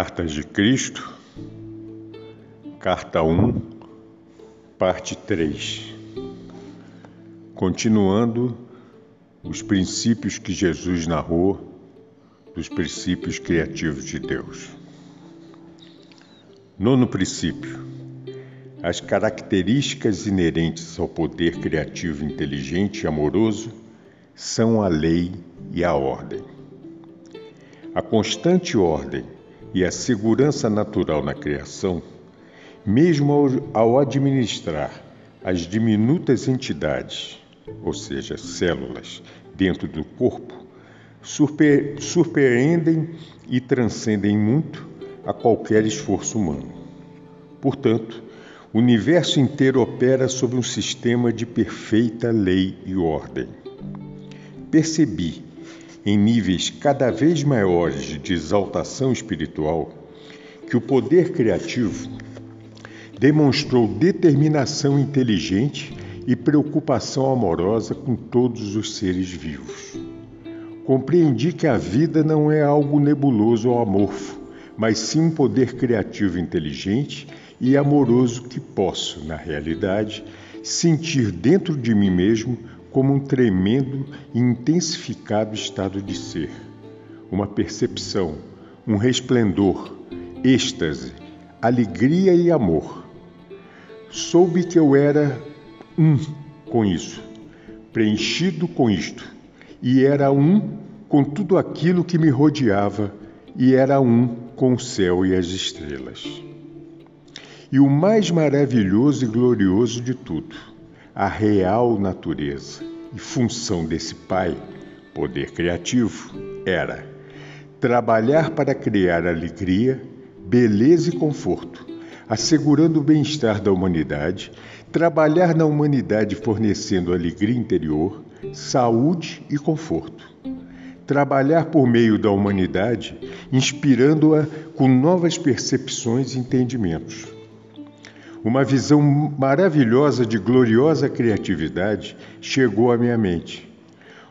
Cartas de Cristo, Carta 1, Parte 3. Continuando os princípios que Jesus narrou dos princípios criativos de Deus. Nono princípio: as características inerentes ao poder criativo inteligente e amoroso são a lei e a ordem. A constante ordem e a segurança natural na criação, mesmo ao, administrar as diminutas entidades, ou seja, células, dentro do corpo, surpre surpreendem e transcendem muito a qualquer esforço humano. Portanto, o universo inteiro opera sob um sistema de perfeita lei e ordem. Percebi em níveis cada vez maiores de exaltação espiritual, que o poder criativo demonstrou determinação inteligente e preocupação amorosa com todos os seres vivos. Compreendi que a vida não é algo nebuloso ou amorfo, mas sim um poder criativo inteligente e amoroso que posso, na realidade, sentir dentro de mim mesmo como um tremendo e intensificado estado de ser, uma percepção, um resplendor, êxtase, alegria e amor. Soube que eu era um com isso, preenchido com isto, e era um com tudo aquilo que me rodeava, e era um com o céu e as estrelas. E o mais maravilhoso e glorioso de tudo, a real natureza e função desse pai, poder criativo, era trabalhar para criar alegria, beleza e conforto, assegurando o bem-estar da humanidade, trabalhar na humanidade fornecendo alegria interior, saúde e conforto. Trabalhar por meio da humanidade, inspirando-a com novas percepções e entendimentos uma visão maravilhosa de gloriosa criatividade chegou à minha mente.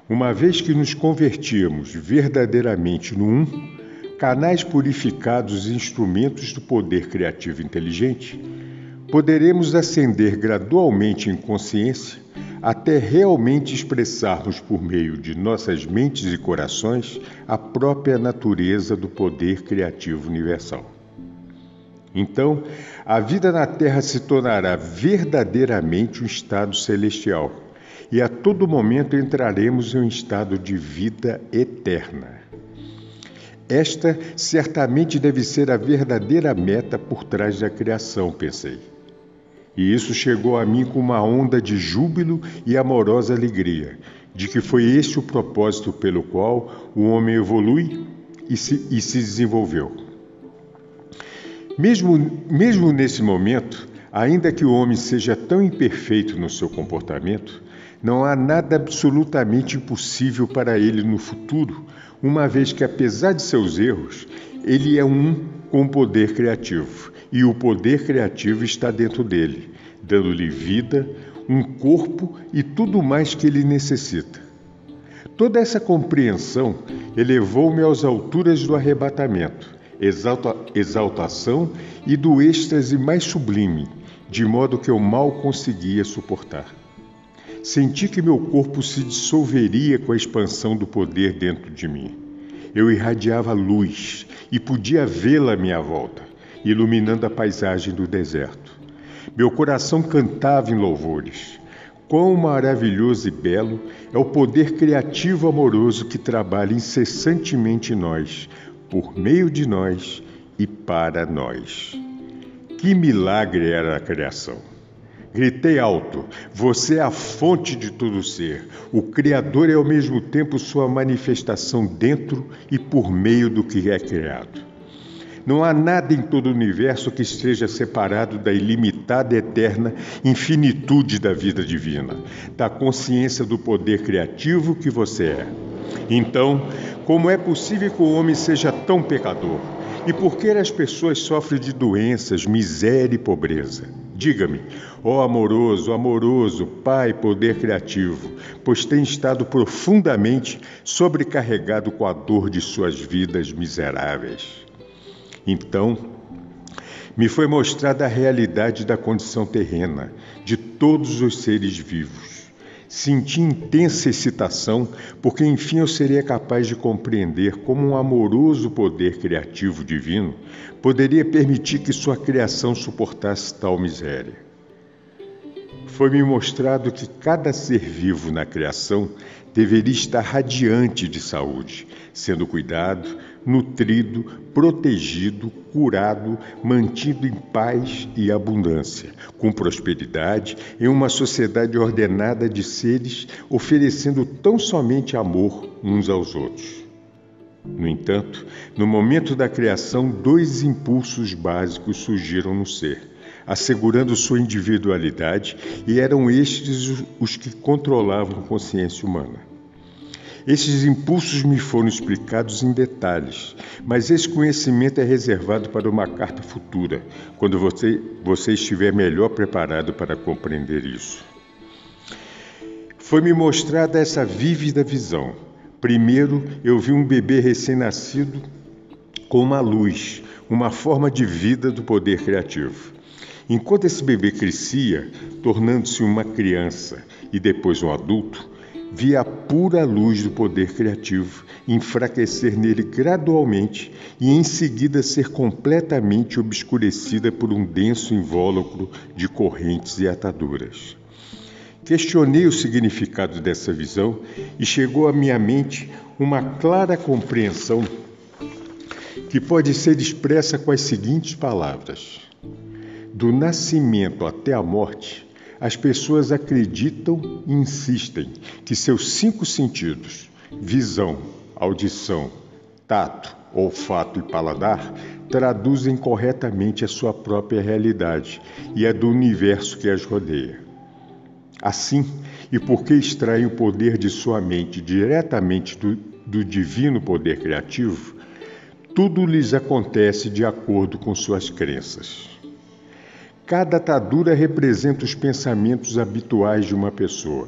Uma vez que nos convertíamos verdadeiramente no Um, canais purificados e instrumentos do poder criativo inteligente, poderemos ascender gradualmente em consciência até realmente expressarmos por meio de nossas mentes e corações a própria natureza do poder criativo universal. Então, a vida na Terra se tornará verdadeiramente um estado celestial e a todo momento entraremos em um estado de vida eterna. Esta certamente deve ser a verdadeira meta por trás da criação, pensei. E isso chegou a mim com uma onda de júbilo e amorosa alegria, de que foi este o propósito pelo qual o homem evolui e se, e se desenvolveu. Mesmo, mesmo nesse momento, ainda que o homem seja tão imperfeito no seu comportamento, não há nada absolutamente impossível para ele no futuro, uma vez que, apesar de seus erros, ele é um com o poder criativo e o poder criativo está dentro dele, dando-lhe vida, um corpo e tudo mais que ele necessita. Toda essa compreensão elevou-me às alturas do arrebatamento exalta, exaltação e do êxtase mais sublime, de modo que eu mal conseguia suportar. Senti que meu corpo se dissolveria com a expansão do poder dentro de mim. Eu irradiava luz e podia vê-la à minha volta, iluminando a paisagem do deserto. Meu coração cantava em louvores. Quão maravilhoso e belo é o poder criativo amoroso que trabalha incessantemente em nós, por meio de nós e para nós. Que milagre era a criação! Gritei alto: Você é a fonte de todo ser. O Criador é ao mesmo tempo sua manifestação dentro e por meio do que é criado. Não há nada em todo o universo que esteja separado da ilimitada eterna infinitude da vida divina, da consciência do poder criativo que você é. Então, como é possível que o homem seja tão pecador? E por que as pessoas sofrem de doenças, miséria e pobreza? Diga-me, ó amoroso, amoroso Pai, poder criativo, pois tem estado profundamente sobrecarregado com a dor de suas vidas miseráveis. Então, me foi mostrada a realidade da condição terrena de todos os seres vivos. Senti intensa excitação, porque enfim eu seria capaz de compreender como um amoroso poder criativo divino poderia permitir que sua criação suportasse tal miséria. Foi-me mostrado que cada ser vivo na criação deveria estar radiante de saúde, sendo cuidado, nutrido, protegido, curado, mantido em paz e abundância, com prosperidade, em uma sociedade ordenada de seres oferecendo tão somente amor uns aos outros. No entanto, no momento da criação, dois impulsos básicos surgiram no ser assegurando sua individualidade, e eram estes os que controlavam a consciência humana. Esses impulsos me foram explicados em detalhes, mas esse conhecimento é reservado para uma carta futura, quando você, você estiver melhor preparado para compreender isso. Foi-me mostrada essa vívida visão. Primeiro, eu vi um bebê recém-nascido com uma luz, uma forma de vida do poder criativo. Enquanto esse bebê crescia, tornando-se uma criança e depois um adulto, via a pura luz do poder criativo enfraquecer nele gradualmente e em seguida ser completamente obscurecida por um denso invólucro de correntes e ataduras. Questionei o significado dessa visão e chegou à minha mente uma clara compreensão que pode ser expressa com as seguintes palavras do nascimento até a morte, as pessoas acreditam e insistem que seus cinco sentidos visão, audição, tato, olfato e paladar traduzem corretamente a sua própria realidade e a do universo que as rodeia. Assim, e porque extraem o poder de sua mente diretamente do, do divino poder criativo, tudo lhes acontece de acordo com suas crenças. Cada atadura representa os pensamentos habituais de uma pessoa,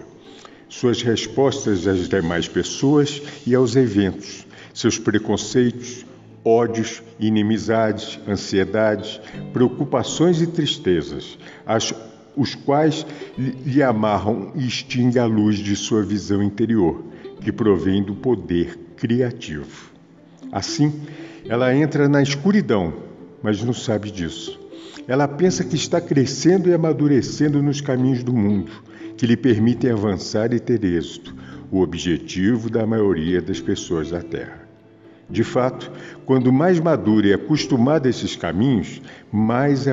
suas respostas às demais pessoas e aos eventos, seus preconceitos, ódios, inimizades, ansiedades, preocupações e tristezas, as, os quais lhe amarram e extinguem a luz de sua visão interior, que provém do poder criativo. Assim, ela entra na escuridão, mas não sabe disso. Ela pensa que está crescendo e amadurecendo nos caminhos do mundo, que lhe permitem avançar e ter êxito, o objetivo da maioria das pessoas da Terra. De fato, quando mais madura e acostumada a esses caminhos, mais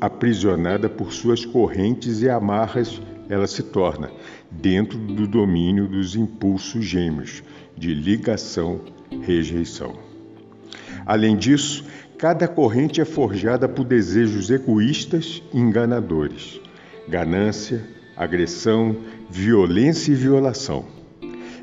aprisionada por suas correntes e amarras ela se torna, dentro do domínio dos impulsos gêmeos de ligação, rejeição. Além disso, Cada corrente é forjada por desejos egoístas e enganadores, ganância, agressão, violência e violação.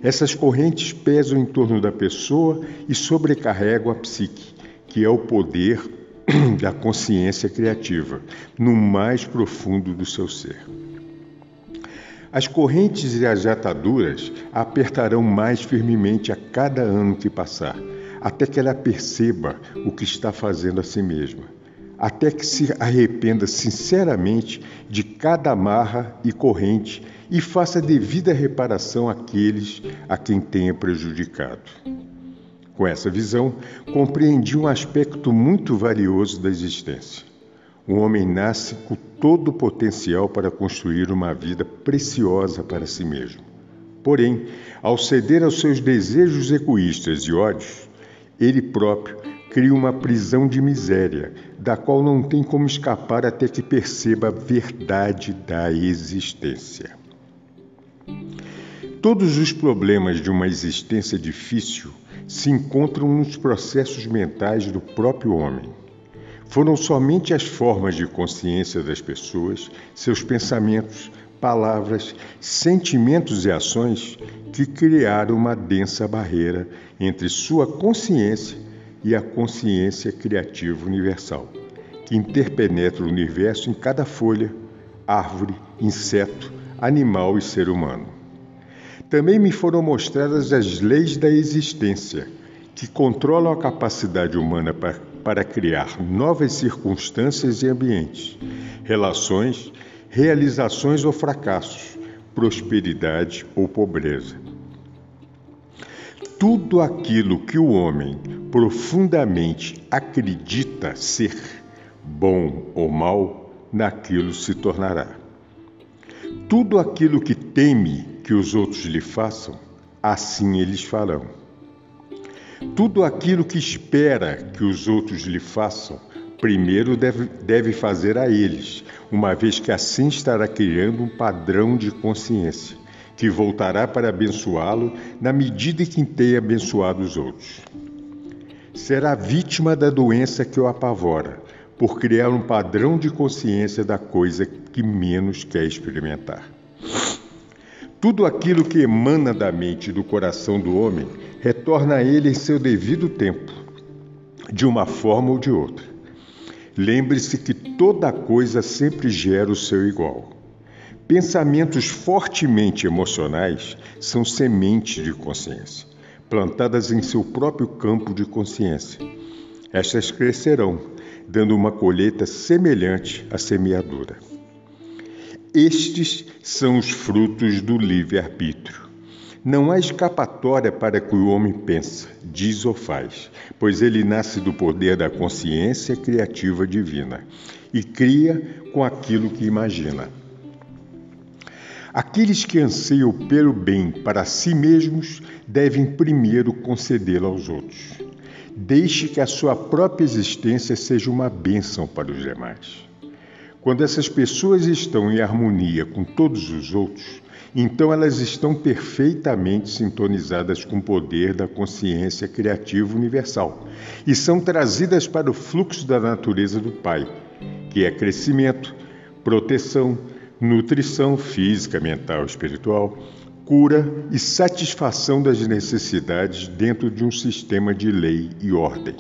Essas correntes pesam em torno da pessoa e sobrecarregam a psique, que é o poder da consciência criativa, no mais profundo do seu ser. As correntes e as ataduras apertarão mais firmemente a cada ano que passar até que ela perceba o que está fazendo a si mesma, até que se arrependa sinceramente de cada amarra e corrente e faça devida reparação àqueles a quem tenha prejudicado. Com essa visão, compreendi um aspecto muito valioso da existência. O homem nasce com todo o potencial para construir uma vida preciosa para si mesmo. Porém, ao ceder aos seus desejos egoístas e ódios, ele próprio cria uma prisão de miséria, da qual não tem como escapar até que perceba a verdade da existência. Todos os problemas de uma existência difícil se encontram nos processos mentais do próprio homem. Foram somente as formas de consciência das pessoas, seus pensamentos, palavras, sentimentos e ações que criaram uma densa barreira entre sua consciência e a consciência criativa universal, que interpenetra o universo em cada folha, árvore, inseto, animal e ser humano. Também me foram mostradas as leis da existência, que controlam a capacidade humana para para criar novas circunstâncias e ambientes, relações, realizações ou fracassos, prosperidade ou pobreza. Tudo aquilo que o homem profundamente acredita ser bom ou mal, naquilo se tornará. Tudo aquilo que teme que os outros lhe façam, assim eles farão. Tudo aquilo que espera que os outros lhe façam, primeiro deve, deve fazer a eles, uma vez que assim estará criando um padrão de consciência, que voltará para abençoá-lo na medida que tenha abençoado os outros. Será vítima da doença que o apavora, por criar um padrão de consciência da coisa que menos quer experimentar. Tudo aquilo que emana da mente e do coração do homem retorna a ele em seu devido tempo, de uma forma ou de outra. Lembre-se que toda coisa sempre gera o seu igual. Pensamentos fortemente emocionais são sementes de consciência, plantadas em seu próprio campo de consciência. Estas crescerão, dando uma colheita semelhante à semeadura. Estes são os frutos do livre-arbítrio. Não há escapatória para que o homem pensa, diz ou faz, pois ele nasce do poder da consciência criativa divina e cria com aquilo que imagina. Aqueles que anseiam pelo bem para si mesmos devem primeiro concedê-lo aos outros. Deixe que a sua própria existência seja uma bênção para os demais. Quando essas pessoas estão em harmonia com todos os outros, então elas estão perfeitamente sintonizadas com o poder da consciência criativa universal e são trazidas para o fluxo da natureza do Pai, que é crescimento, proteção, nutrição física, mental, espiritual, cura e satisfação das necessidades dentro de um sistema de lei e ordem.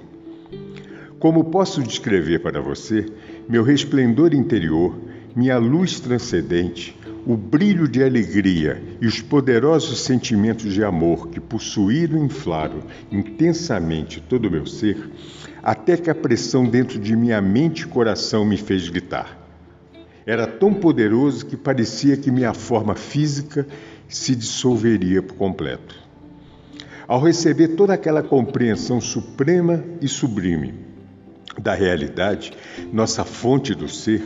Como posso descrever para você, meu resplendor interior, minha luz transcendente, o brilho de alegria e os poderosos sentimentos de amor que possuíram e inflaram intensamente todo o meu ser, até que a pressão dentro de minha mente e coração me fez gritar. Era tão poderoso que parecia que minha forma física se dissolveria por completo. Ao receber toda aquela compreensão suprema e sublime da realidade, nossa fonte do ser,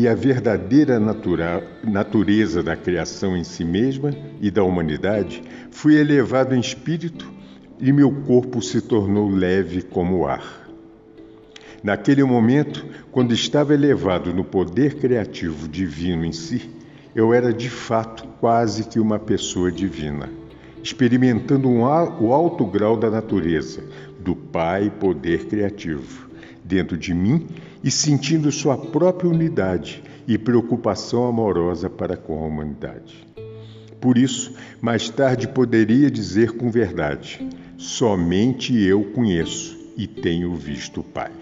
e a verdadeira natura, natureza da criação em si mesma e da humanidade, fui elevado em espírito e meu corpo se tornou leve como o ar. Naquele momento, quando estava elevado no poder criativo divino em si, eu era de fato quase que uma pessoa divina, experimentando um, o alto grau da natureza, do Pai poder criativo, dentro de mim e sentindo sua própria unidade e preocupação amorosa para com a humanidade. Por isso, mais tarde poderia dizer com verdade: somente eu conheço e tenho visto o Pai.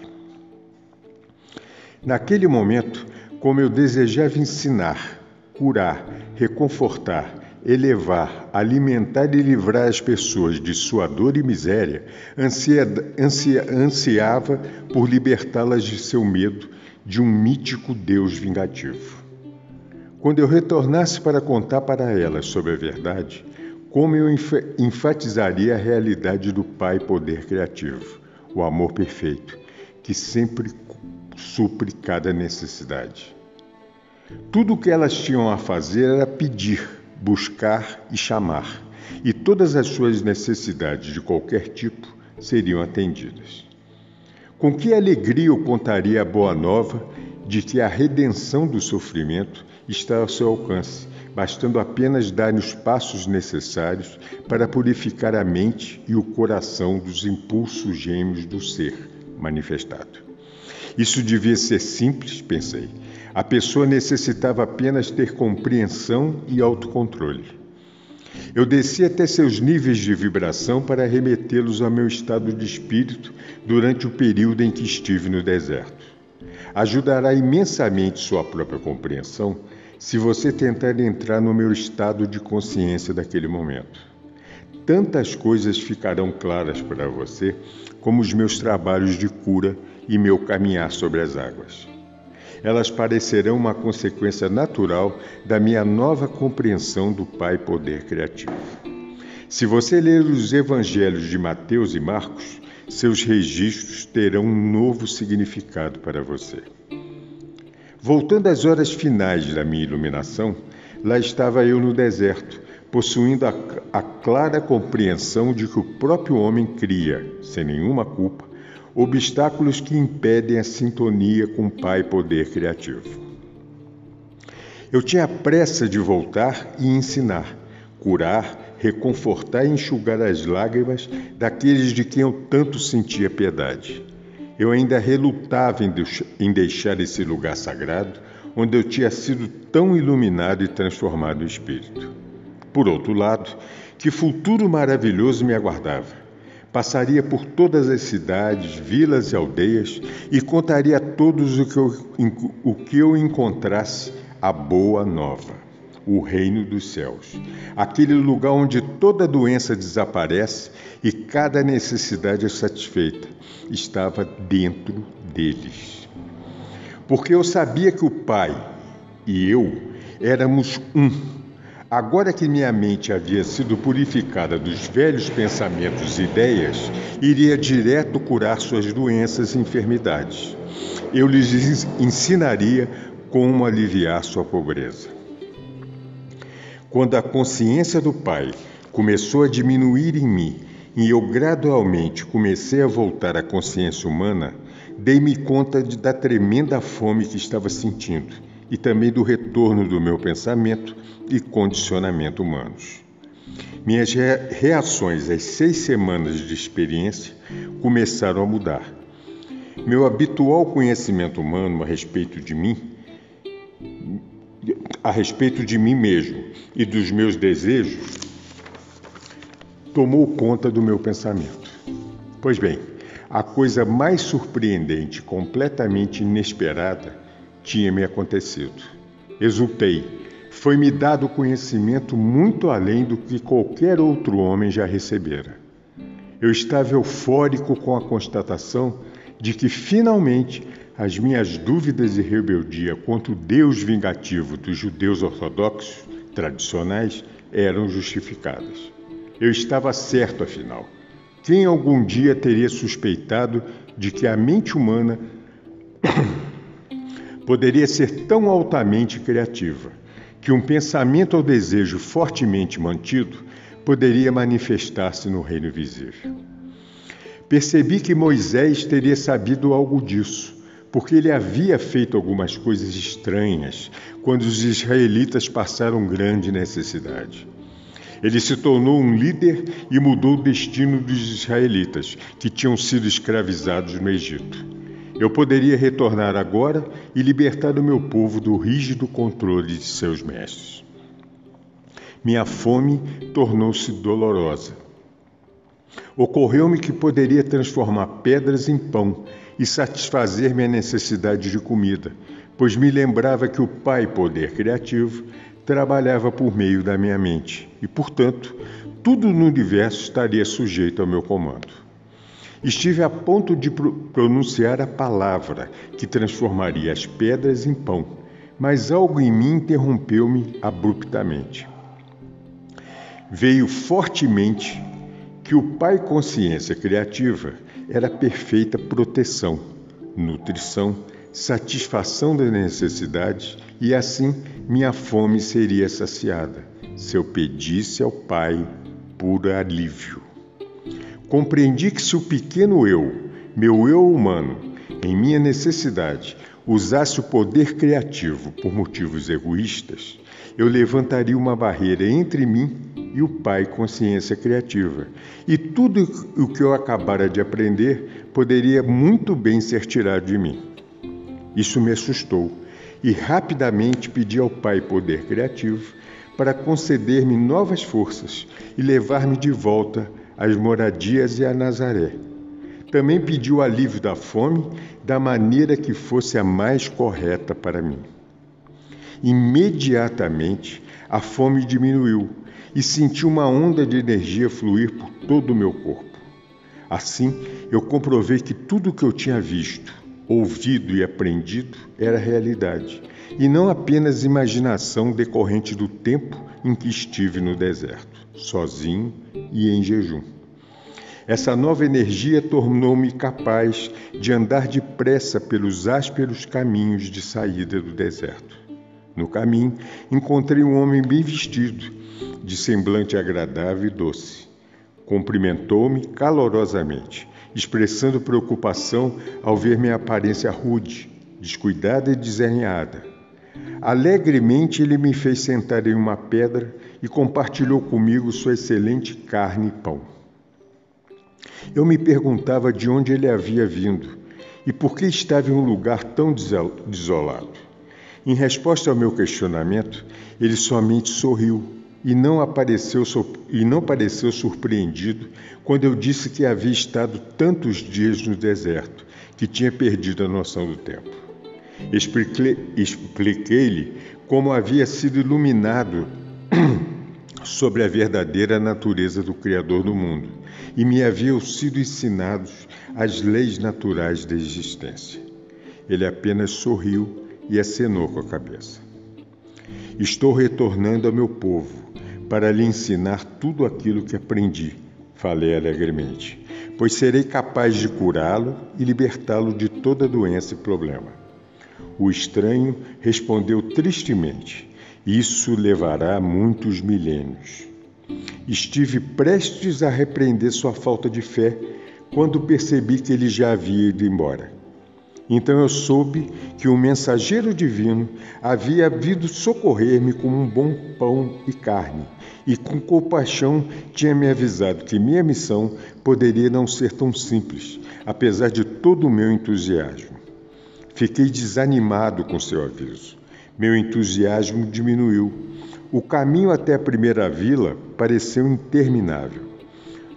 Naquele momento, como eu desejava ensinar, curar, reconfortar, elevar, alimentar e livrar as pessoas de sua dor e miséria, ansia, ansia, ansiava por libertá-las de seu medo de um mítico Deus vingativo. Quando eu retornasse para contar para elas sobre a verdade, como eu enfatizaria a realidade do Pai Poder Criativo, o amor perfeito, que sempre supre cada necessidade. Tudo o que elas tinham a fazer era pedir buscar e chamar, e todas as suas necessidades de qualquer tipo seriam atendidas. Com que alegria eu contaria a boa nova de que a redenção do sofrimento está ao seu alcance, bastando apenas dar os passos necessários para purificar a mente e o coração dos impulsos gêmeos do ser manifestado. Isso devia ser simples, pensei. A pessoa necessitava apenas ter compreensão e autocontrole. Eu desci até seus níveis de vibração para remetê-los ao meu estado de espírito durante o período em que estive no deserto. Ajudará imensamente sua própria compreensão se você tentar entrar no meu estado de consciência daquele momento. Tantas coisas ficarão claras para você, como os meus trabalhos de cura e meu caminhar sobre as águas. Elas parecerão uma consequência natural da minha nova compreensão do Pai Poder Criativo. Se você ler os evangelhos de Mateus e Marcos, seus registros terão um novo significado para você. Voltando às horas finais da minha iluminação, lá estava eu no deserto, possuindo a, a, clara compreensão de que o próprio homem cria, sem nenhuma culpa, obstáculos que impedem a sintonia com o Pai Poder Criativo. Eu tinha pressa de voltar e ensinar, curar, reconfortar e enxugar as lágrimas daqueles de quem eu tanto sentia piedade. Eu ainda relutava em deixar esse lugar sagrado, onde eu tinha sido tão iluminado e transformado em espírito. Por outro lado, que futuro maravilhoso me aguardava passaria por todas as cidades, vilas e aldeias e contaria a todos o que eu, o que eu encontrasse a boa nova, o reino dos céus, aquele lugar onde toda doença desaparece e cada necessidade é satisfeita, estava dentro deles. Porque eu sabia que o Pai e eu éramos um Agora que minha mente havia sido purificada dos velhos pensamentos e ideias, iria direto curar suas doenças e enfermidades. Eu lhes ensinaria como aliviar sua pobreza. Quando a consciência do Pai começou a diminuir em mim e eu gradualmente comecei a voltar à consciência humana, dei-me conta da tremenda fome que estava sentindo e também do retorno do meu pensamento e condicionamento humanos. Minhas reações às seis semanas de experiência começaram a mudar. Meu habitual conhecimento humano a respeito de mim, a respeito de mim mesmo e dos meus desejos, tomou conta do meu pensamento. Pois bem, a coisa mais surpreendente, completamente inesperada, tinha me acontecido. Exultei. Foi-me dado conhecimento muito além do que qualquer outro homem já recebera. Eu estava eufórico com a constatação de que finalmente as minhas dúvidas e rebeldia contra o Deus vingativo dos judeus ortodoxos tradicionais eram justificadas. Eu estava certo, afinal. Quem algum dia teria suspeitado de que a mente humana poderia ser tão altamente criativa que um pensamento ou desejo fortemente mantido poderia manifestar-se no reino visível. Percebi que Moisés teria sabido algo disso, porque ele havia feito algumas coisas estranhas quando os israelitas passaram grande necessidade. Ele se tornou um líder e mudou o destino dos israelitas, que tinham sido escravizados no Egito. Eu poderia retornar agora e libertar o meu povo do rígido controle de seus mestres. Minha fome tornou-se dolorosa. Ocorreu-me que poderia transformar pedras em pão e satisfazer minha necessidade de comida, pois me lembrava que o Pai Poder Criativo trabalhava por meio da minha mente e, portanto, tudo no universo estaria sujeito ao meu comando. Estive a ponto de pronunciar a palavra que transformaria as pedras em pão, mas algo em mim interrompeu-me abruptamente. Veio fortemente que o Pai Consciência Criativa era perfeita proteção, nutrição, satisfação das necessidades e assim minha fome seria saciada se eu pedisse ao Pai por alívio. Compreendi que se o pequeno eu, meu eu humano, em minha necessidade, usasse o poder criativo por motivos egoístas, eu levantaria uma barreira entre mim e o Pai Consciência Criativa. E tudo o que eu acabara de aprender poderia muito bem ser tirado de mim. Isso me assustou e rapidamente pedi ao Pai Poder Criativo para conceder-me novas forças e levar-me de volta às moradias e a Nazaré. Também pedi o alívio da fome da maneira que fosse a mais correta para mim. Imediatamente a fome diminuiu e senti uma onda de energia fluir por todo o meu corpo. Assim, eu comprovei que tudo o que eu tinha visto, ouvido e aprendido era realidade, e não apenas imaginação decorrente do tempo em que estive no deserto, sozinho e em jejum. Essa nova energia tornou-me capaz de andar depressa pelos ásperos caminhos de saída do deserto. No caminho, encontrei um homem bem vestido, de semblante agradável e doce. Cumprimentou-me calorosamente, expressando preocupação ao ver minha aparência rude, descuidada e desenhada. Alegremente ele me fez sentar em uma pedra e compartilhou comigo sua excelente carne e pão. Eu me perguntava de onde ele havia vindo e por que estava em um lugar tão desolado. Em resposta ao meu questionamento, ele somente sorriu e não apareceu e não pareceu surpreendido quando eu disse que havia estado tantos dias no deserto que tinha perdido a noção do tempo. Expliquei-lhe como havia sido iluminado sobre a verdadeira natureza do Criador do mundo e me haviam sido ensinados as leis naturais da existência. Ele apenas sorriu e acenou com a cabeça. Estou retornando ao meu povo para lhe ensinar tudo aquilo que aprendi, falei alegremente, pois serei capaz de curá-lo e libertá-lo de toda doença e problema. O estranho respondeu tristemente: Isso levará muitos milênios. Estive prestes a repreender sua falta de fé quando percebi que ele já havia ido embora. Então eu soube que o mensageiro divino havia vindo socorrer-me com um bom pão e carne, e com compaixão tinha me avisado que minha missão poderia não ser tão simples, apesar de todo o meu entusiasmo. Fiquei desanimado com seu aviso. Meu entusiasmo diminuiu. O caminho até a primeira vila pareceu interminável.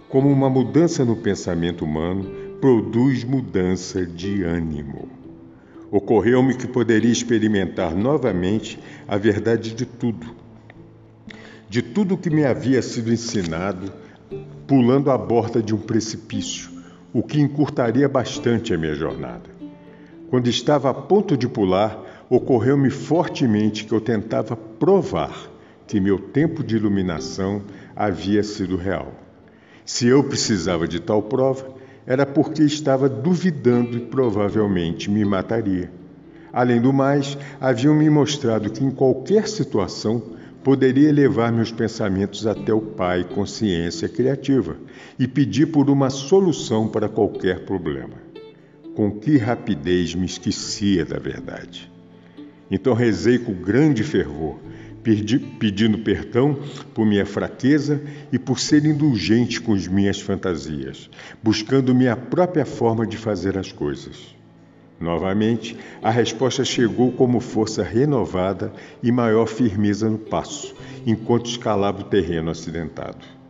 Como uma mudança no pensamento humano, produz mudança de ânimo. Ocorreu-me que poderia experimentar novamente a verdade de tudo, de tudo que me havia sido ensinado, pulando a borda de um precipício, o que encurtaria bastante a minha jornada. Quando estava a ponto de pular, ocorreu-me fortemente que eu tentava provar que meu tempo de iluminação havia sido real. Se eu precisava de tal prova, era porque estava duvidando e provavelmente me mataria. Além do mais, haviam me mostrado que em qualquer situação poderia levar meus pensamentos até o Pai, consciência criativa, e pedir por uma solução para qualquer problema. Com que rapidez me esquecia da verdade. Então rezei com grande fervor, pedindo perdão por minha fraqueza e por ser indulgente com as minhas fantasias, buscando minha própria forma de fazer as coisas. Novamente, a resposta chegou como força renovada e maior firmeza no passo, enquanto escalava o terreno acidentado.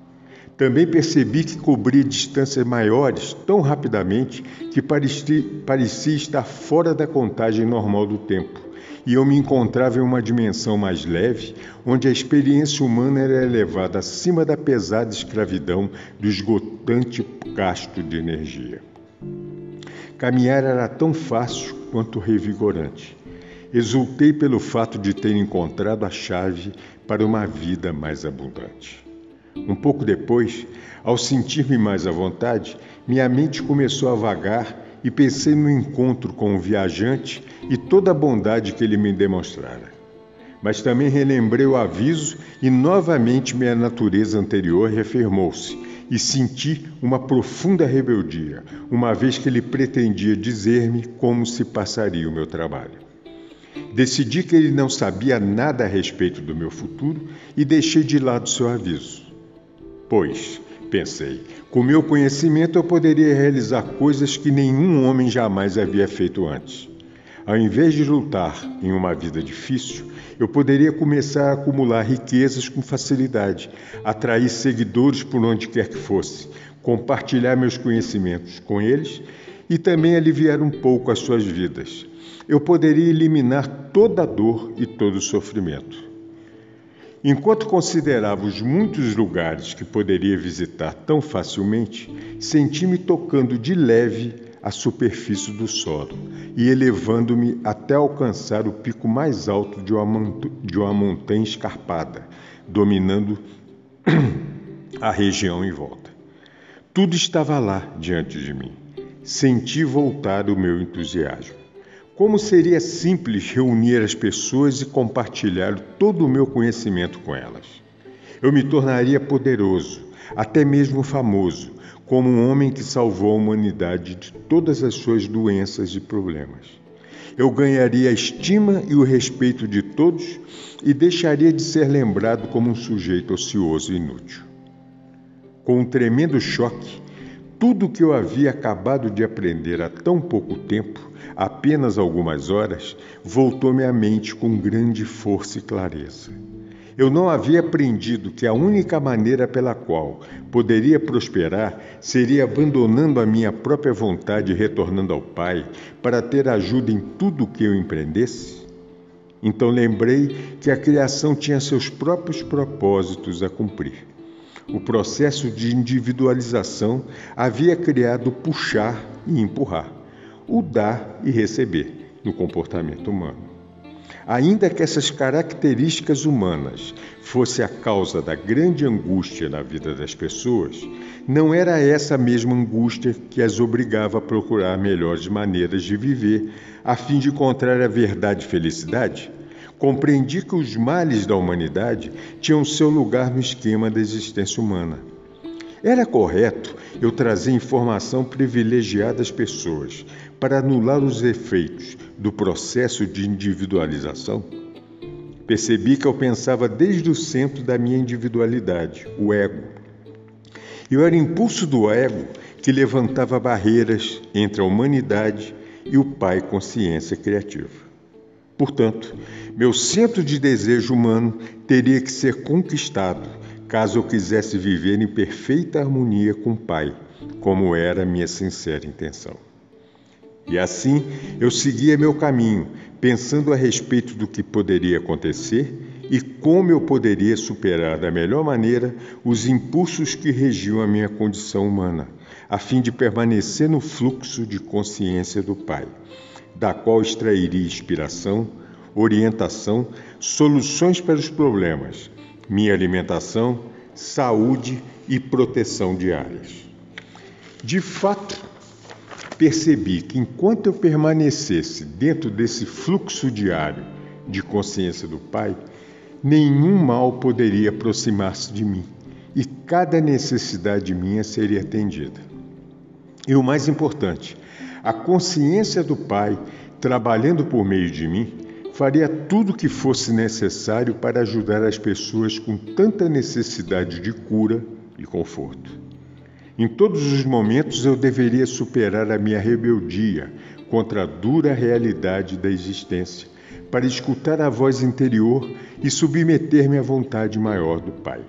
Também percebi que cobria distâncias maiores tão rapidamente que parecia, estar fora da contagem normal do tempo e eu me encontrava em uma dimensão mais leve, onde a experiência humana era elevada acima da pesada escravidão do esgotante gasto de energia. Caminhar era tão fácil quanto revigorante. Exultei pelo fato de ter encontrado a chave para uma vida mais abundante. Um pouco depois, ao sentir-me mais à vontade, minha mente começou a vagar e pensei no encontro com o viajante e toda a bondade que ele me demonstrara. mas também relembrei o aviso e novamente minha natureza anterior reafirmou-se e senti uma profunda rebeldia, uma vez que ele pretendia dizer-me como se passaria o meu trabalho. Decidi que ele não sabia nada a respeito do meu futuro e deixei de lado seu aviso. Pois, pensei, com meu conhecimento eu poderia realizar coisas que nenhum homem jamais havia feito antes. Ao invés de lutar em uma vida difícil, eu poderia começar a acumular riquezas com facilidade, atrair seguidores por onde quer que fosse, compartilhar meus conhecimentos com eles e também aliviar um pouco as suas vidas. Eu poderia eliminar toda a dor e todo o sofrimento. Enquanto considerava os muitos lugares que poderia visitar tão facilmente, senti-me tocando de leve a superfície do solo e elevando-me até alcançar o pico mais alto de uma, de uma montanha escarpada, dominando a região em volta. Tudo estava lá diante de mim. Senti voltar o meu entusiasmo. Como seria simples reunir as pessoas e compartilhar todo o meu conhecimento com elas. Eu me tornaria poderoso, até mesmo famoso, como um homem que salvou a humanidade de todas as suas doenças e problemas. Eu ganharia a estima e o respeito de todos e deixaria de ser lembrado como um sujeito ocioso e inútil. Com um tremendo choque, tudo o que eu havia acabado de aprender há tão pouco tempo apenas algumas horas, voltou-me à mente com grande força e clareza. Eu não havia aprendido que a única maneira pela qual poderia prosperar seria abandonando a minha própria vontade e retornando ao Pai para ter ajuda em tudo o que eu empreendesse? Então lembrei que a criação tinha seus próprios propósitos a cumprir. O processo de individualização havia criado puxar e empurrar o dar e receber no comportamento humano. Ainda que essas características humanas fossem a causa da grande angústia na vida das pessoas, não era essa mesma angústia que as obrigava a procurar melhores maneiras de viver a fim de encontrar a verdade e felicidade. Compreendi que os males da humanidade tinham seu lugar no esquema da existência humana era correto eu trazer informação privilegiada às pessoas para anular os efeitos do processo de individualização? Percebi que eu pensava desde o centro da minha individualidade, o ego. Eu era impulso do ego que levantava barreiras entre a humanidade e o Pai Consciência Criativa. Portanto, meu centro de desejo humano teria que ser conquistado caso eu quisesse viver em perfeita harmonia com o Pai, como era minha sincera intenção. E assim eu seguia meu caminho, pensando a respeito do que poderia acontecer e como eu poderia superar da melhor maneira os impulsos que regiam a minha condição humana, a fim de permanecer no fluxo de consciência do Pai, da qual extrairia inspiração, orientação, soluções para os problemas, minha alimentação, saúde e proteção diárias. De fato, percebi que enquanto eu permanecesse dentro desse fluxo diário de consciência do Pai, nenhum mal poderia aproximar-se de mim e cada necessidade minha seria atendida. E o mais importante, a consciência do Pai trabalhando por meio de mim faria tudo o que fosse necessário para ajudar as pessoas com tanta necessidade de cura e conforto. Em todos os momentos eu deveria superar a minha rebeldia contra a dura realidade da existência, para escutar a voz interior e submeter-me à vontade maior do Pai.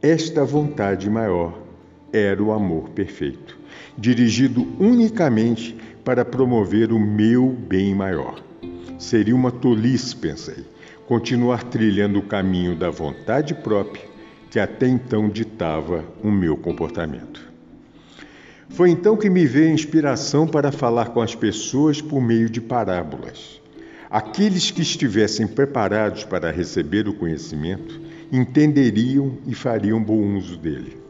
Esta vontade maior era o amor perfeito, dirigido unicamente para promover o meu bem maior. Seria uma tolice, pensei, continuar trilhando o caminho da vontade própria que até então ditava o meu comportamento. Foi então que me veio a inspiração para falar com as pessoas por meio de parábolas. Aqueles que estivessem preparados para receber o conhecimento entenderiam e fariam bom uso dele.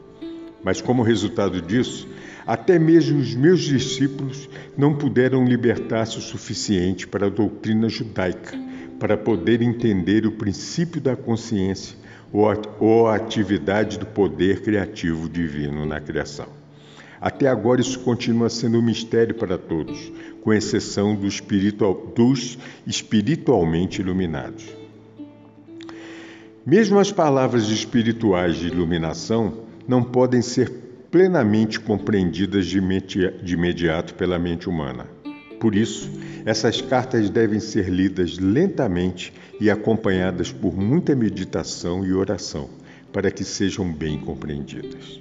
Mas, como resultado disso, até mesmo os meus discípulos não puderam libertar-se o suficiente para a doutrina judaica para poder entender o princípio da consciência ou a atividade do poder criativo divino na criação. Até agora, isso continua sendo um mistério para todos, com exceção do espiritual, dos espiritualmente iluminados. Mesmo as palavras espirituais de iluminação não podem ser plenamente compreendidas de imediato pela mente humana. Por isso, essas cartas devem ser lidas lentamente e acompanhadas por muita meditação e oração, para que sejam bem compreendidas.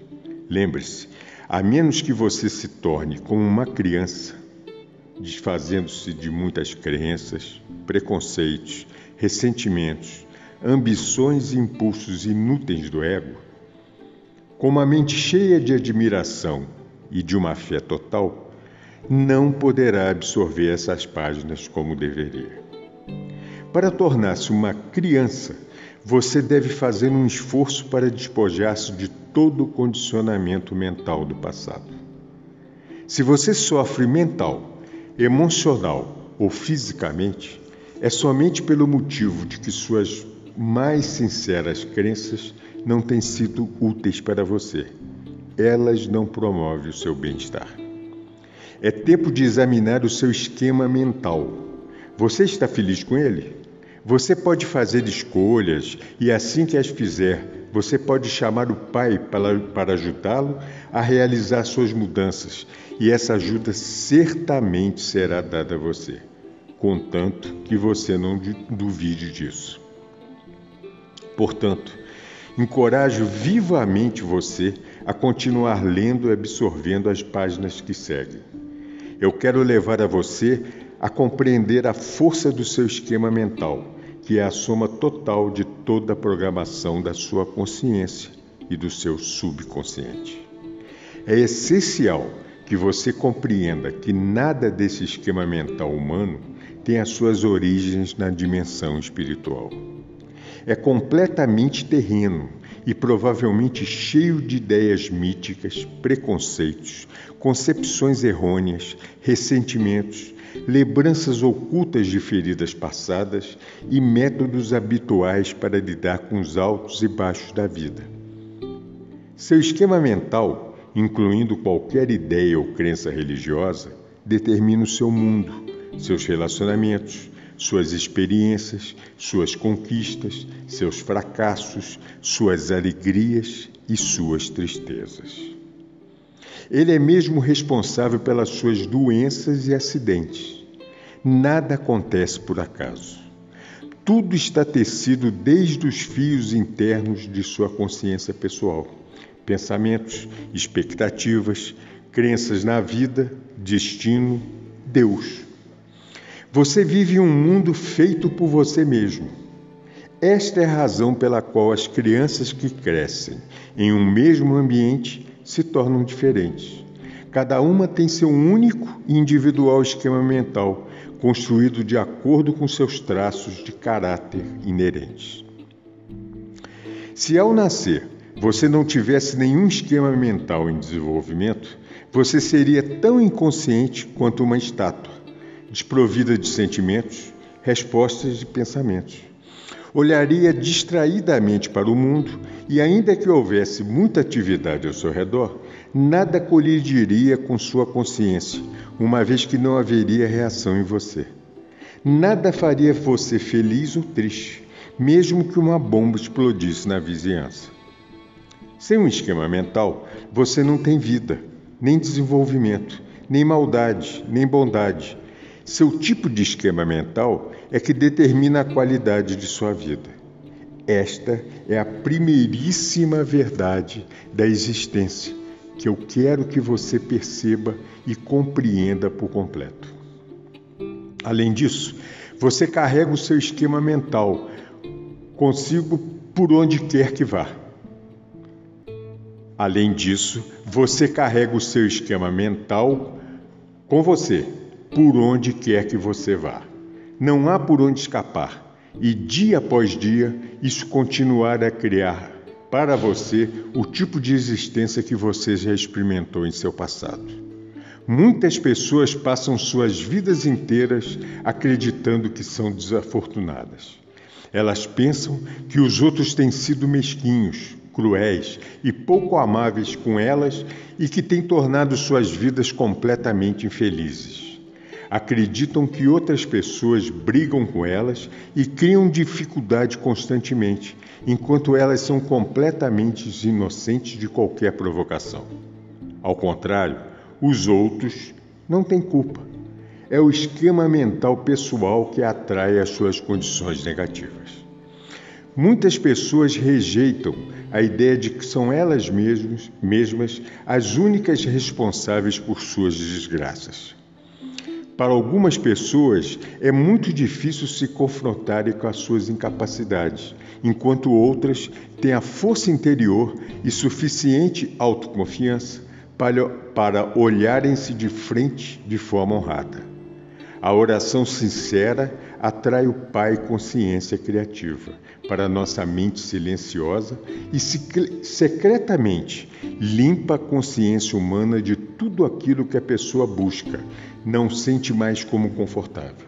Lembre-se, a menos que você se torne como uma criança, desfazendo-se de muitas crenças, preconceitos, ressentimentos, ambições e impulsos inúteis do ego, com uma mente cheia de admiração e de uma fé total, não poderá absorver essas páginas como deveria. Para tornar-se uma criança, você deve fazer um esforço para despojar-se de todo o condicionamento mental do passado. Se você sofre mental, emocional ou fisicamente, é somente pelo motivo de que suas mais sinceras crenças não têm sido úteis para você. Elas não promovem o seu bem-estar. É tempo de examinar o seu esquema mental. Você está feliz com ele? Você pode fazer escolhas e, assim que as fizer, você pode chamar o Pai para, para ajudá-lo a realizar suas mudanças, e essa ajuda certamente será dada a você, contanto que você não duvide disso. Portanto, encorajo vivamente você a continuar lendo e absorvendo as páginas que seguem. Eu quero levar a você a compreender a força do seu esquema mental, que é a soma total de toda a programação da sua consciência e do seu subconsciente. É essencial que você compreenda que nada desse esquema mental humano tem as suas origens na dimensão espiritual é completamente terreno e provavelmente cheio de ideias míticas, preconceitos, concepções errôneas, ressentimentos, lembranças ocultas de feridas passadas e métodos habituais para lidar com os altos e baixos da vida. Seu esquema mental, incluindo qualquer ideia ou crença religiosa, determina o seu mundo, seus relacionamentos, suas experiências, suas conquistas, seus fracassos, suas alegrias e suas tristezas. Ele é mesmo responsável pelas suas doenças e acidentes. Nada acontece por acaso. Tudo está tecido desde os fios internos de sua consciência pessoal. Pensamentos, expectativas, crenças na vida, destino, Deus. Você vive um mundo feito por você mesmo. Esta é a razão pela qual as crianças que crescem em um mesmo ambiente se tornam diferentes. Cada uma tem seu único e individual esquema mental, construído de acordo com seus traços de caráter inerentes. Se ao nascer você não tivesse nenhum esquema mental em desenvolvimento, você seria tão inconsciente quanto uma estátua desprovida de sentimentos, respostas e pensamentos. Olharia distraidamente para o mundo e, ainda que houvesse muita atividade ao seu redor, nada colidiria com sua consciência, uma vez que não haveria reação em você. Nada faria você feliz ou triste, mesmo que uma bomba explodisse na vizinhança. Sem um esquema mental, você não tem vida, nem desenvolvimento, nem maldade, nem bondade, seu tipo de esquema mental é que determina a qualidade de sua vida. Esta é a primeiríssima verdade da existência que eu quero que você perceba e compreenda por completo. Além disso, você carrega o seu esquema mental consigo por onde quer que vá. Além disso, você carrega o seu esquema mental com você por onde quer que você vá. Não há por onde escapar, e dia após dia isso continuará a criar para você o tipo de existência que você já experimentou em seu passado. Muitas pessoas passam suas vidas inteiras acreditando que são desafortunadas. Elas pensam que os outros têm sido mesquinhos, cruéis e pouco amáveis com elas e que têm tornado suas vidas completamente infelizes. Acreditam que outras pessoas brigam com elas e criam dificuldade constantemente, enquanto elas são completamente inocentes de qualquer provocação. Ao contrário, os outros não têm culpa. É o esquema mental pessoal que atrai as suas condições negativas. Muitas pessoas rejeitam a ideia de que são elas mesmas, mesmas as únicas responsáveis por suas desgraças. Para algumas pessoas é muito difícil se confrontarem com as suas incapacidades, enquanto outras têm a força interior e suficiente autoconfiança para, para olharem-se de frente de forma honrada. A oração sincera atrai o Pai consciência criativa para nossa mente silenciosa e secretamente limpa a consciência humana de tudo aquilo que a pessoa busca, não sente mais como confortável.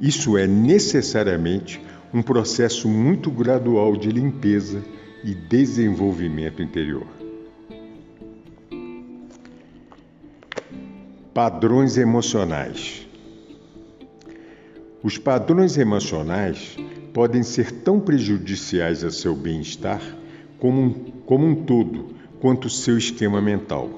Isso é necessariamente um processo muito gradual de limpeza e desenvolvimento interior. Padrões emocionais. Os padrões emocionais podem ser tão prejudiciais a seu bem-estar como, um, como um todo quanto seu esquema mental.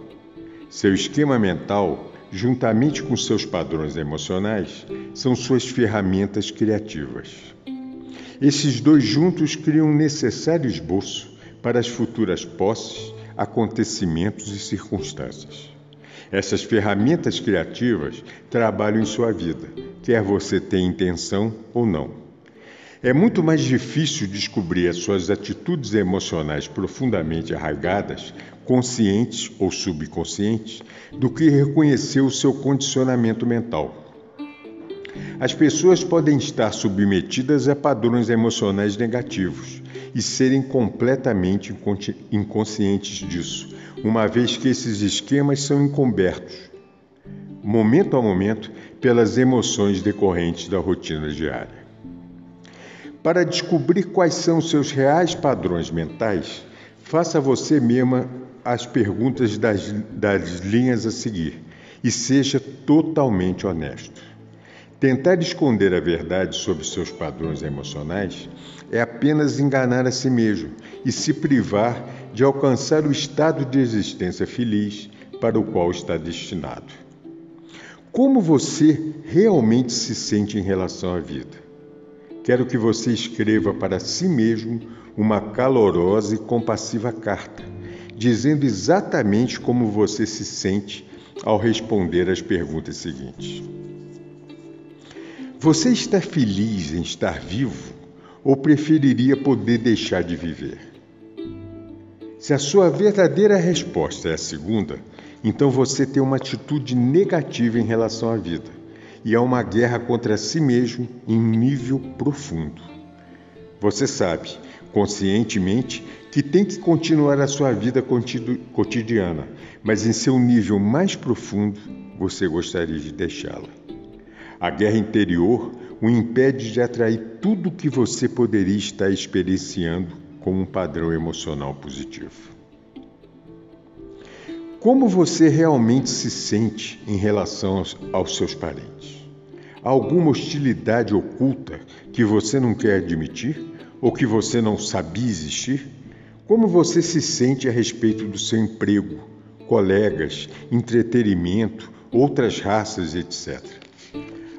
Seu esquema mental, juntamente com seus padrões emocionais, são suas ferramentas criativas. Esses dois juntos criam um necessário esboço para as futuras posses, acontecimentos e circunstâncias. Essas ferramentas criativas trabalham em sua vida, quer você tenha intenção ou não. É muito mais difícil descobrir as suas atitudes emocionais profundamente arraigadas, conscientes ou subconscientes, do que reconhecer o seu condicionamento mental. As pessoas podem estar submetidas a padrões emocionais negativos e serem completamente inconscientes disso, uma vez que esses esquemas são encobertos, momento a momento, pelas emoções decorrentes da rotina diária. Para descobrir quais são seus reais padrões mentais, faça você mesma as perguntas das, das linhas a seguir e seja totalmente honesto. Tentar esconder a verdade sobre seus padrões emocionais é apenas enganar a si mesmo e se privar de alcançar o estado de existência feliz para o qual está destinado. Como você realmente se sente em relação à vida? Quero que você escreva para si mesmo uma calorosa e compassiva carta, dizendo exatamente como você se sente ao responder às perguntas seguintes. Você está feliz em estar vivo ou preferiria poder deixar de viver? Se a sua verdadeira resposta é a segunda, então você tem uma atitude negativa em relação à vida e há uma guerra contra si mesmo em nível profundo. Você sabe, conscientemente, que tem que continuar a sua vida cotidiana, mas em seu nível mais profundo você gostaria de deixá-la. A guerra interior o impede de atrair tudo que você poderia estar experienciando como um padrão emocional positivo. Como você realmente se sente em relação aos, aos seus parentes? Há alguma hostilidade oculta que você não quer admitir ou que você não sabia existir? Como você se sente a respeito do seu emprego, colegas, entretenimento, outras raças, etc.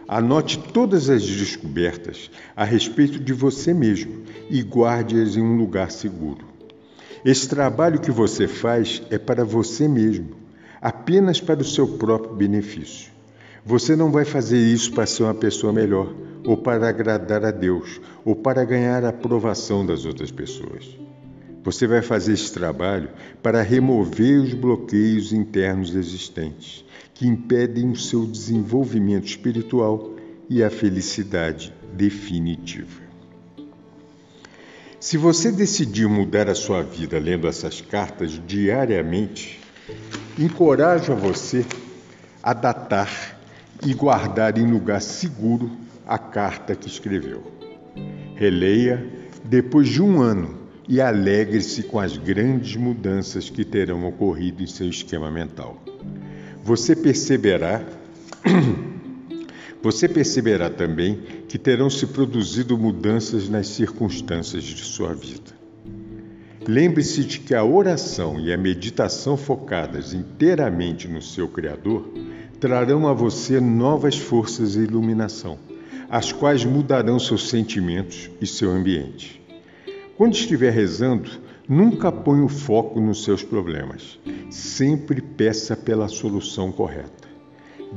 Anote todas as descobertas a respeito de você mesmo e guarde-as em um lugar seguro. Esse trabalho que você faz é para você mesmo, apenas para o seu próprio benefício. Você não vai fazer isso para ser uma pessoa melhor, ou para agradar a Deus, ou para ganhar a aprovação das outras pessoas. Você vai fazer esse trabalho para remover os bloqueios internos existentes que impedem o seu desenvolvimento espiritual e a felicidade definitiva. Se você decidir mudar a sua vida lendo essas cartas diariamente, encorajo a você a datar e guardar em lugar seguro a carta que escreveu. Releia depois de um ano e alegre-se com as grandes mudanças que terão ocorrido em seu esquema mental. Você perceberá Você perceberá também que terão se produzido mudanças nas circunstâncias de sua vida. Lembre-se de que a oração e a meditação focadas inteiramente no seu Criador trarão a você novas forças e iluminação, as quais mudarão seus sentimentos e seu ambiente. Quando estiver rezando, nunca ponha o foco nos seus problemas. Sempre peça pela solução correta.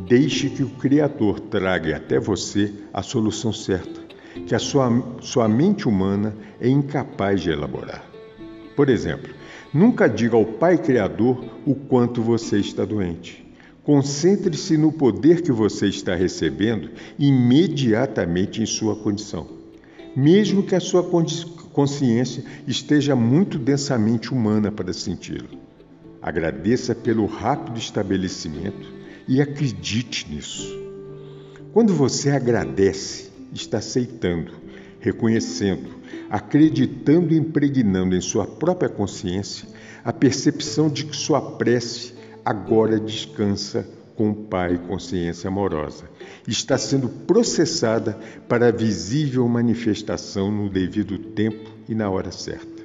Deixe que o Criador traga até você a solução certa, que a sua, sua mente humana é incapaz de elaborar. Por exemplo, nunca diga ao Pai Criador o quanto você está doente. Concentre-se no poder que você está recebendo imediatamente em sua condição, mesmo que a sua consciência esteja muito densamente humana para senti-lo. Agradeça pelo rápido estabelecimento e acredite nisso. Quando você agradece, está aceitando, reconhecendo, acreditando e impregnando em sua própria consciência a percepção de que sua prece agora descansa com o Pai consciência amorosa. Está sendo processada para visível manifestação no devido tempo e na hora certa.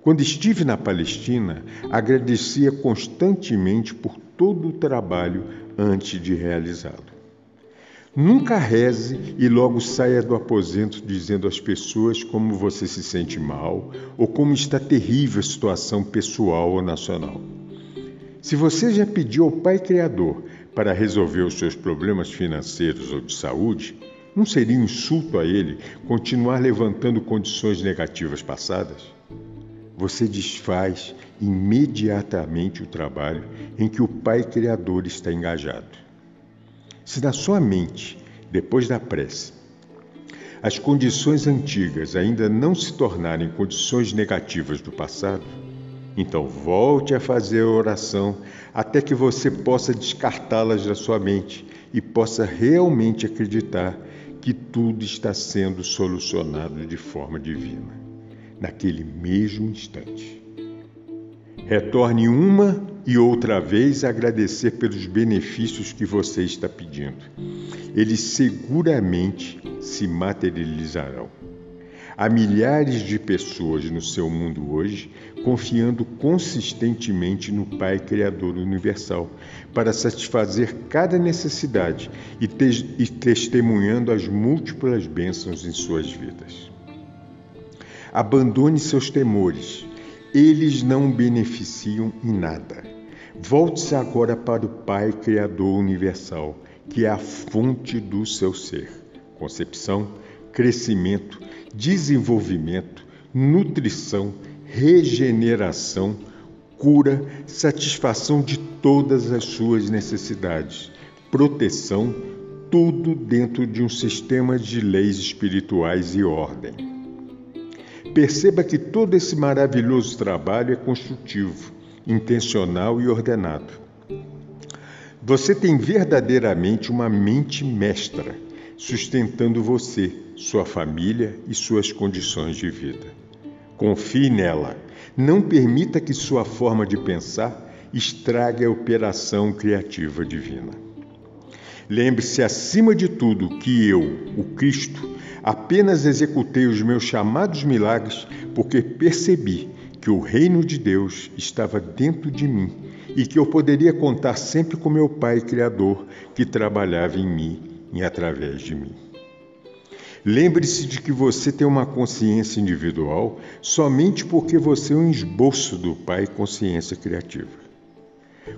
Quando estive na Palestina, agradecia constantemente por todo o trabalho antes de realizá-lo. Nunca reze e logo saia do aposento dizendo às pessoas como você se sente mal ou como está terrível a situação pessoal ou nacional. Se você já pediu ao Pai Criador para resolver os seus problemas financeiros ou de saúde, não seria um insulto a ele continuar levantando condições negativas passadas? Você desfaz imediatamente o trabalho em que o Pai Criador está engajado. Se na sua mente, depois da prece, as condições antigas ainda não se tornarem condições negativas do passado, então volte a fazer a oração até que você possa descartá-las da sua mente e possa realmente acreditar que tudo está sendo solucionado de forma divina, naquele mesmo instante. Retorne uma e outra vez a agradecer pelos benefícios que você está pedindo. Eles seguramente se materializarão. Há milhares de pessoas no seu mundo hoje confiando consistentemente no Pai Criador Universal para satisfazer cada necessidade e, te e testemunhando as múltiplas bênçãos em suas vidas. Abandone seus temores, eles não beneficiam em nada. Volte-se agora para o Pai Criador Universal, que é a fonte do seu ser. Concepção, crescimento, desenvolvimento, nutrição, regeneração, cura, satisfação de todas as suas necessidades, proteção, tudo dentro de um sistema de leis espirituais e ordem. Perceba que todo esse maravilhoso trabalho é construtivo, intencional e ordenado. Você tem verdadeiramente uma mente mestra sustentando você, sua família e suas condições de vida. Confie nela. Não permita que sua forma de pensar estrague a operação criativa divina. Lembre-se, acima de tudo, que eu, o Cristo, apenas executei os meus chamados milagres porque percebi que o reino de Deus estava dentro de mim e que eu poderia contar sempre com meu Pai Criador que trabalhava em mim e através de mim. Lembre-se de que você tem uma consciência individual somente porque você é um esboço do Pai Consciência Criativa.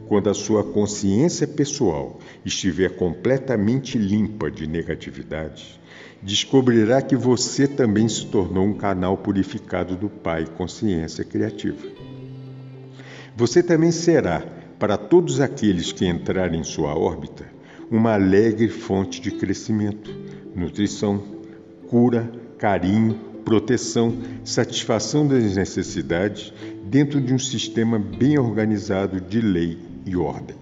Quando a sua consciência pessoal estiver completamente limpa de negatividade, descobrirá que você também se tornou um canal purificado do Pai Consciência Criativa. Você também será, para todos aqueles que entrarem em sua órbita, uma alegre fonte de crescimento, nutrição, cura, carinho, proteção, satisfação das necessidades dentro de um sistema bem organizado de lei e ordem.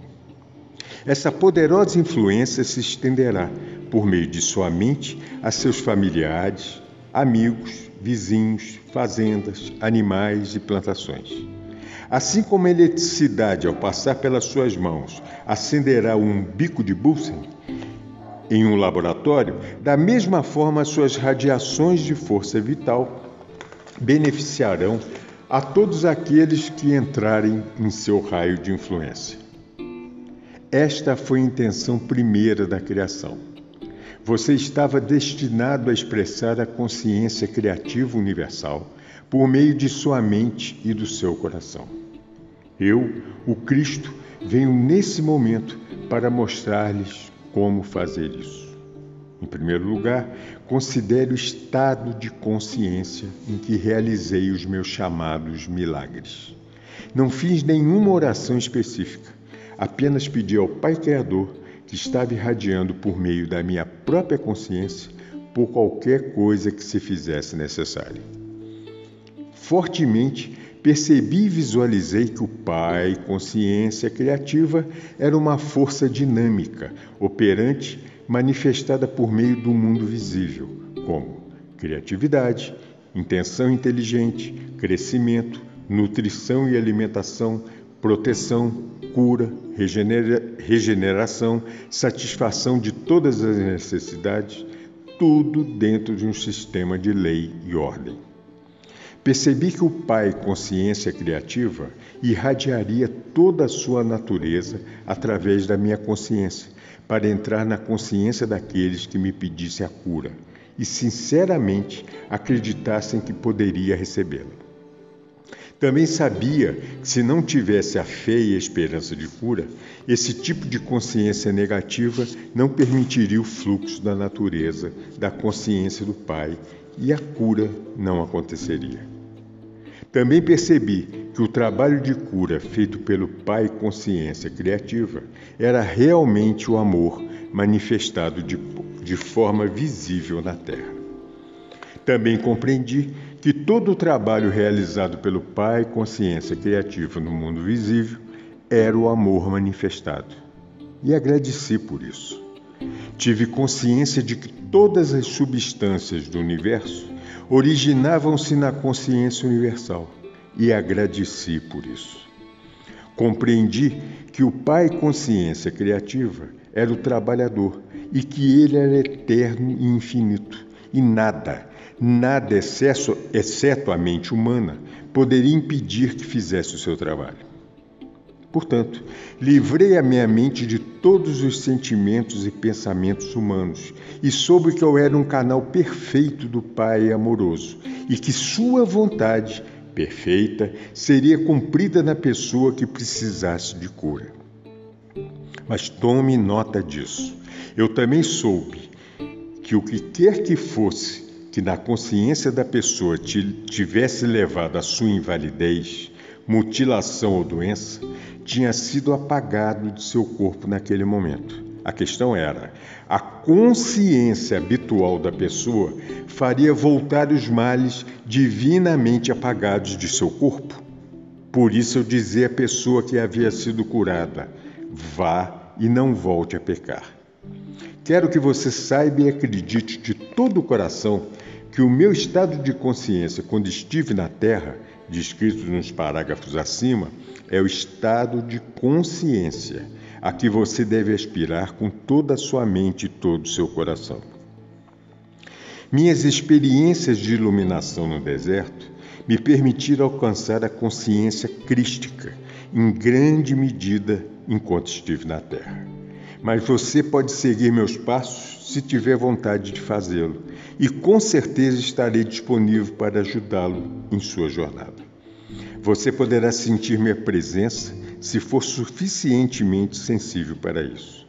Essa poderosa influência se estenderá, por meio de sua mente, a seus familiares, amigos, vizinhos, fazendas, animais e plantações. Assim como a eletricidade, ao passar pelas suas mãos, acenderá um bico de Bunsen em um laboratório, da mesma forma suas radiações de força vital beneficiarão a todos aqueles que entrarem em seu raio de influência. Esta foi a intenção primeira da criação. Você estava destinado a expressar a consciência criativa universal por meio de sua mente e do seu coração. Eu, o Cristo, venho nesse momento para mostrar-lhes como fazer isso. Em primeiro lugar, considere o estado de consciência em que realizei os meus chamados milagres. Não fiz nenhuma oração específica, apenas pedi ao Pai Criador, que estava irradiando por meio da minha própria consciência, por qualquer coisa que se fizesse necessária. Fortemente percebi e visualizei que o Pai, consciência criativa, era uma força dinâmica, operante, manifestada por meio do mundo visível, como criatividade, intenção inteligente, crescimento, nutrição e alimentação, proteção, cura, regenera regeneração, satisfação de todas as necessidades, tudo dentro de um sistema de lei e ordem. Percebi que o Pai, consciência criativa, irradiaria toda a sua natureza através da minha consciência, para entrar na consciência daqueles que me pedissem a cura e sinceramente acreditassem que poderia recebê-la. Também sabia que se não tivesse a fé e a esperança de cura, esse tipo de consciência negativa não permitiria o fluxo da natureza, da consciência do Pai, e a cura não aconteceria. Também percebi que o trabalho de cura feito pelo Pai Consciência Criativa era realmente o amor manifestado de, de forma visível na Terra. Também compreendi que todo o trabalho realizado pelo Pai Consciência Criativa no mundo visível era o amor manifestado. E agradeci por isso. Tive consciência de que todas as substâncias do universo originavam-se na consciência universal e agradeci por isso. Compreendi que o Pai Consciência Criativa era o trabalhador e que ele era eterno e infinito, e nada, nada excesso, exceto a mente humana, poderia impedir que fizesse o seu trabalho. Portanto, livrei a minha mente de todos os sentimentos e pensamentos humanos e soube que eu era um canal perfeito do Pai amoroso e que Sua vontade perfeita seria cumprida na pessoa que precisasse de cura. Mas tome nota disso. Eu também soube que o que quer que fosse que na consciência da pessoa tivesse levado à sua invalidez, mutilação ou doença, tinha sido apagado de seu corpo naquele momento. A questão era: a consciência habitual da pessoa faria voltar os males divinamente apagados de seu corpo? Por isso eu dizia à pessoa que havia sido curada: vá e não volte a pecar. Quero que você saiba e acredite de todo o coração que o meu estado de consciência quando estive na Terra, descrito nos parágrafos acima, é o estado de consciência a que você deve aspirar com toda a sua mente e todo o seu coração. Minhas experiências de iluminação no deserto me permitiram alcançar a consciência crística, em grande medida, enquanto estive na Terra. Mas você pode seguir meus passos se tiver vontade de fazê-lo, e com certeza estarei disponível para ajudá-lo em sua jornada. Você poderá sentir minha presença se for suficientemente sensível para isso.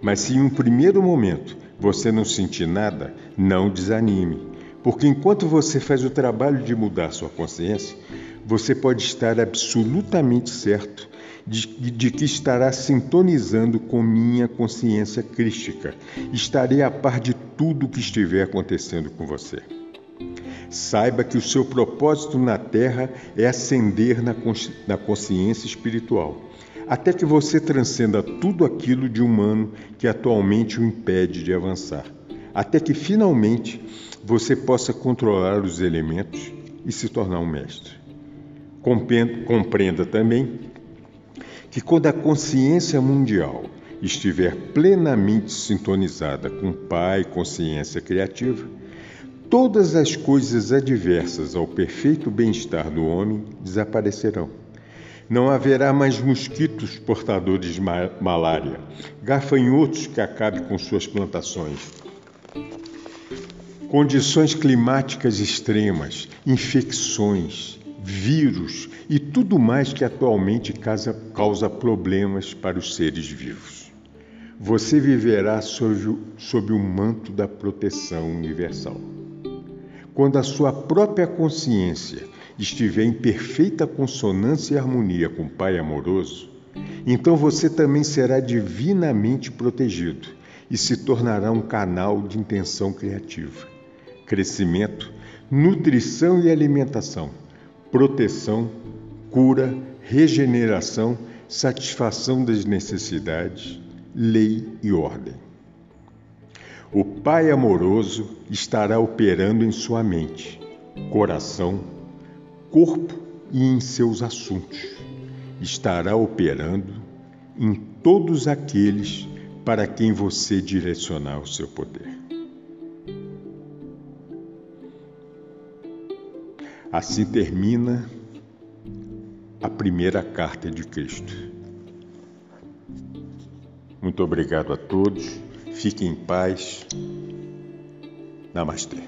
Mas se em um primeiro momento você não sentir nada, não desanime, porque enquanto você faz o trabalho de mudar sua consciência, você pode estar absolutamente certo de, de, que estará sintonizando com minha consciência crística. Estarei a par de tudo o que estiver acontecendo com você. Saiba que o seu propósito na Terra é ascender na consciência espiritual, até que você transcenda tudo aquilo de humano que atualmente o impede de avançar, até que finalmente você possa controlar os elementos e se tornar um mestre. Compreenda também que quando a consciência mundial estiver plenamente sintonizada com o Pai, consciência criativa, todas as coisas adversas ao perfeito bem-estar do homem desaparecerão. Não haverá mais mosquitos portadores de malária, gafanhotos que acabem com suas plantações, condições climáticas extremas, infecções, vírus e tudo mais que atualmente causa, causa problemas para os seres vivos. Você viverá sob, sob o manto da proteção universal. Quando a sua própria consciência estiver em perfeita consonância e harmonia com o Pai amoroso, então você também será divinamente protegido e se tornará um canal de intenção criativa, crescimento, nutrição e alimentação, proteção, cura, regeneração, satisfação das necessidades, lei e ordem. O Pai amoroso estará operando em sua mente, coração, corpo e em seus assuntos. Estará operando em todos aqueles para quem você direcionar o seu poder. Assim termina a primeira carta de Cristo. Muito obrigado a todos. Fiquem em paz. Namastê.